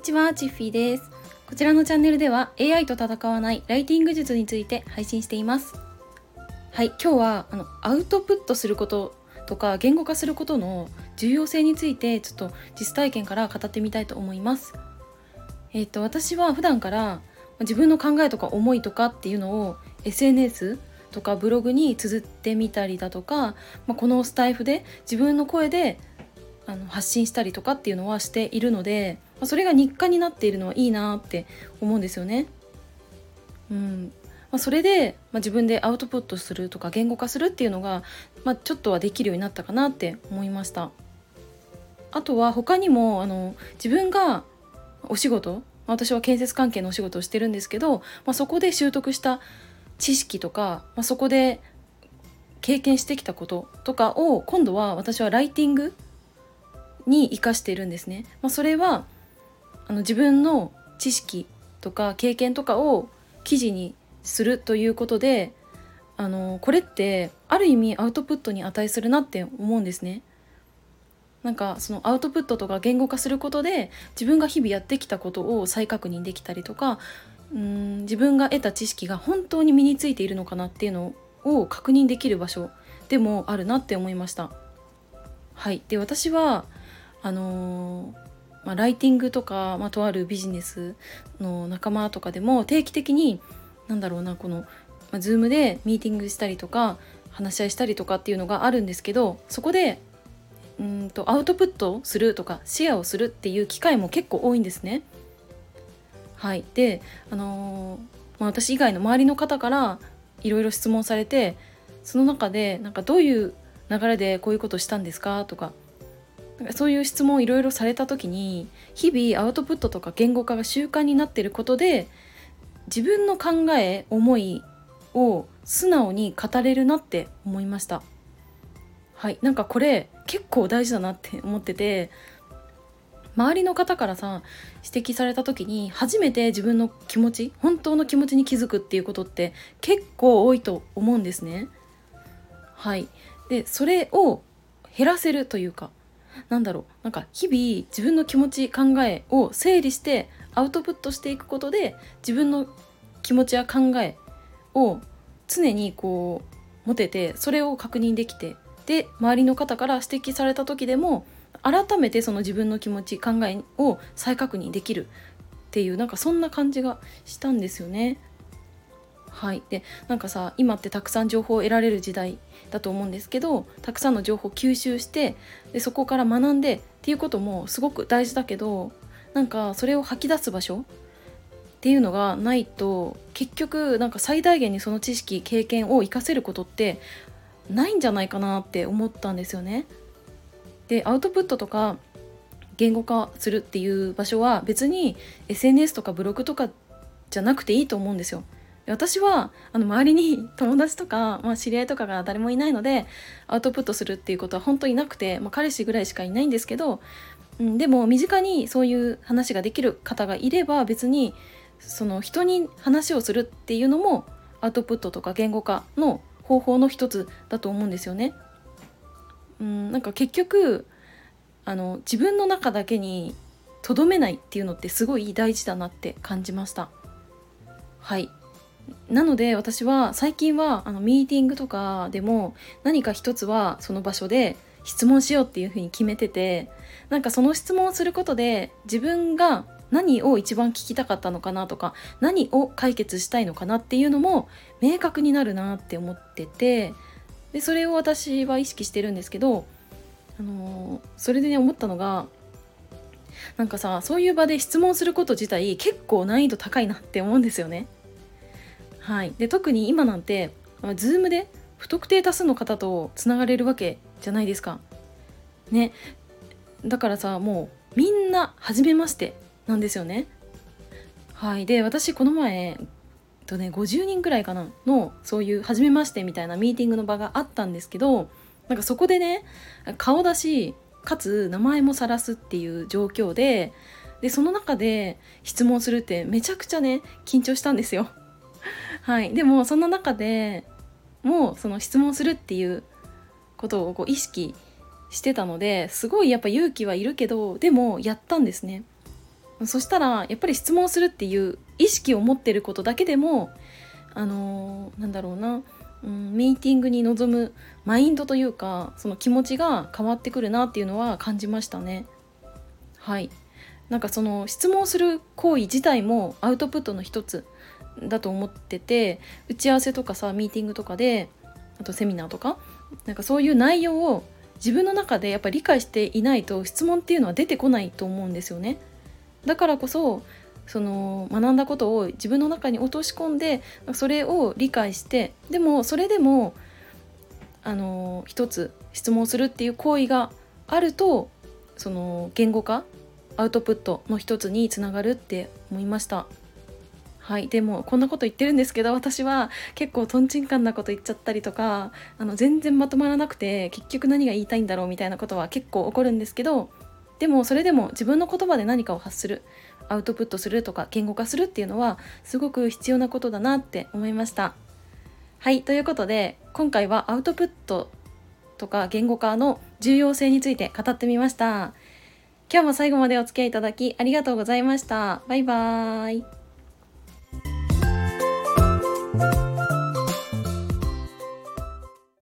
にちは、チッフィーです。こちらのチャンネルでは AI と戦わないライティング術について配信しています。はい、今日はあのアウトプットすることとか言語化することの重要性についてちょっと実体験から語ってみたいと思います。えっ、と私は普段から自分の考えとか思いとかっていうのを SNS とかブログに綴ってみたりだとか、まあ、このスタイフで自分の声であの発信したりとかっていうのはしているので、ま、それが日課になっているのはいいなって思うんですよね。うんまあ、それで、まあ、自分でアウトプットするとか言語化するっていうのが、まあ、ちょっとはできるようになったかなって思いました。あとは他にもあの自分がお仕事私は建設関係のお仕事をしてるんですけど、まあ、そこで習得した知識とか、まあ、そこで経験してきたこととかを今度は私はライティングに生かしているんですね。まあ、それはあの自分の知識とか経験とかを記事にするということであのこれってある意味アウトプットに値するなって思うんですね。なんかそのアウトプットとか言語化することで自分が日々やってきたことを再確認できたりとかうん自分が得た知識が本当に身についているのかなっていうのを確認できる場所でもあるなって思いました。はい、で私はあの、まあ、ライティングとか、まあ、とあるビジネスの仲間とかでも定期的になんだろうなこの、まあ、Zoom でミーティングしたりとか話し合いしたりとかっていうのがあるんですけどそこでうんとアウトプットするとかシェアをするっていう機会も結構多いんですね。はい、で、あのー、まあ、私以外の周りの方からいろいろ質問されてその中でなんかどういう流れでこういうことしたんですかとかそういう質問をいろいろされた時に日々アウトプットとか言語化が習慣になっていることで自分の考え思いを素直に語れるなって思いました。はい。なんかこれ結構大事だなって思ってて周りの方からさ指摘された時に初めて自分の気持ち本当の気持ちに気づくっていうことって結構多いと思うんですね。はい。でそれを減らせるというかなんだろうなんか日々自分の気持ち考えを整理してアウトプットしていくことで自分の気持ちや考えを常にこう持ててそれを確認できてで周りの方から指摘された時でも改めてその自分の気持ち考えを再確認できるっていうなんかそんな感じがしたんですよね。はい、でなんかさ今ってたくさん情報を得られる時代だと思うんですけどたくさんの情報を吸収してでそこから学んでっていうこともすごく大事だけどなんかそれを吐き出す場所っていうのがないと結局なんか最大限にその知識経験を活かせることってないんじゃないかなって思ったんですよね。でアウトプットとか言語化するっていう場所は別に SNS とかブログとかじゃなくていいと思うんですよ。私はあの周りに 友達とか、まあ、知り合いとかが誰もいないのでアウトプットするっていうことは本当になくて、まあ、彼氏ぐらいしかいないんですけど、うん、でも身近にそういう話ができる方がいれば別にその人に話をするっていうのもアウトプットとか言語化の方法の一つだと思うんですよね。うん、なんか結局あの自分の中だけにとどめないっていうのってすごい大事だなって感じました。はいなので私は最近はあのミーティングとかでも何か一つはその場所で質問しようっていうふうに決めててなんかその質問をすることで自分が何を一番聞きたかったのかなとか何を解決したいのかなっていうのも明確になるなって思っててでそれを私は意識してるんですけど、あのー、それでね思ったのがなんかさそういう場で質問すること自体結構難易度高いなって思うんですよね。はい、で特に今なんて Zoom で不特定多数の方とつながれるわけじゃないですか。ねだからさもうみんな初めましてなんですよね。はいで私この前とね50人くらいかなのそういう初めましてみたいなミーティングの場があったんですけどなんかそこでね顔出しかつ名前も晒すっていう状況ででその中で質問するってめちゃくちゃね緊張したんですよ。はい、でもそんな中でもうその質問するっていうことをこう意識してたのですごいやっぱ勇気はいるけどでもやったんですね。そしたらやっぱり質問するっていう意識を持ってることだけでもあのー、なんだろうな、うん、ミーティングに臨むマインドというかその気持ちが変わってくるなっていうのは感じましたね。はいなんかその質問する行為自体もアウトプットの一つだと思ってて打ち合わせとかさミーティングとかであとセミナーとかなんかそういう内容を自分の中でやっぱり理解していないと質問っていうのは出てこないと思うんですよね。だからこそその学んだことを自分の中に落とし込んでそれを理解してでもそれでもあの一つ質問するっていう行為があるとその言語化アウトプットの一つにつながるって思いましたはい。でもこんなこと言ってるんですけど私は結構とんちんかんなこと言っちゃったりとかあの全然まとまらなくて結局何が言いたいんだろうみたいなことは結構起こるんですけどでもそれでも自分の言葉で何かを発するアウトプットするとか言語化するっていうのはすごく必要なことだなって思いました。はい。ということで今回はアウトプットとか言語化の重要性について語ってみました。今日も最後までお付き合いいただきありがとうございました。バイバーイ。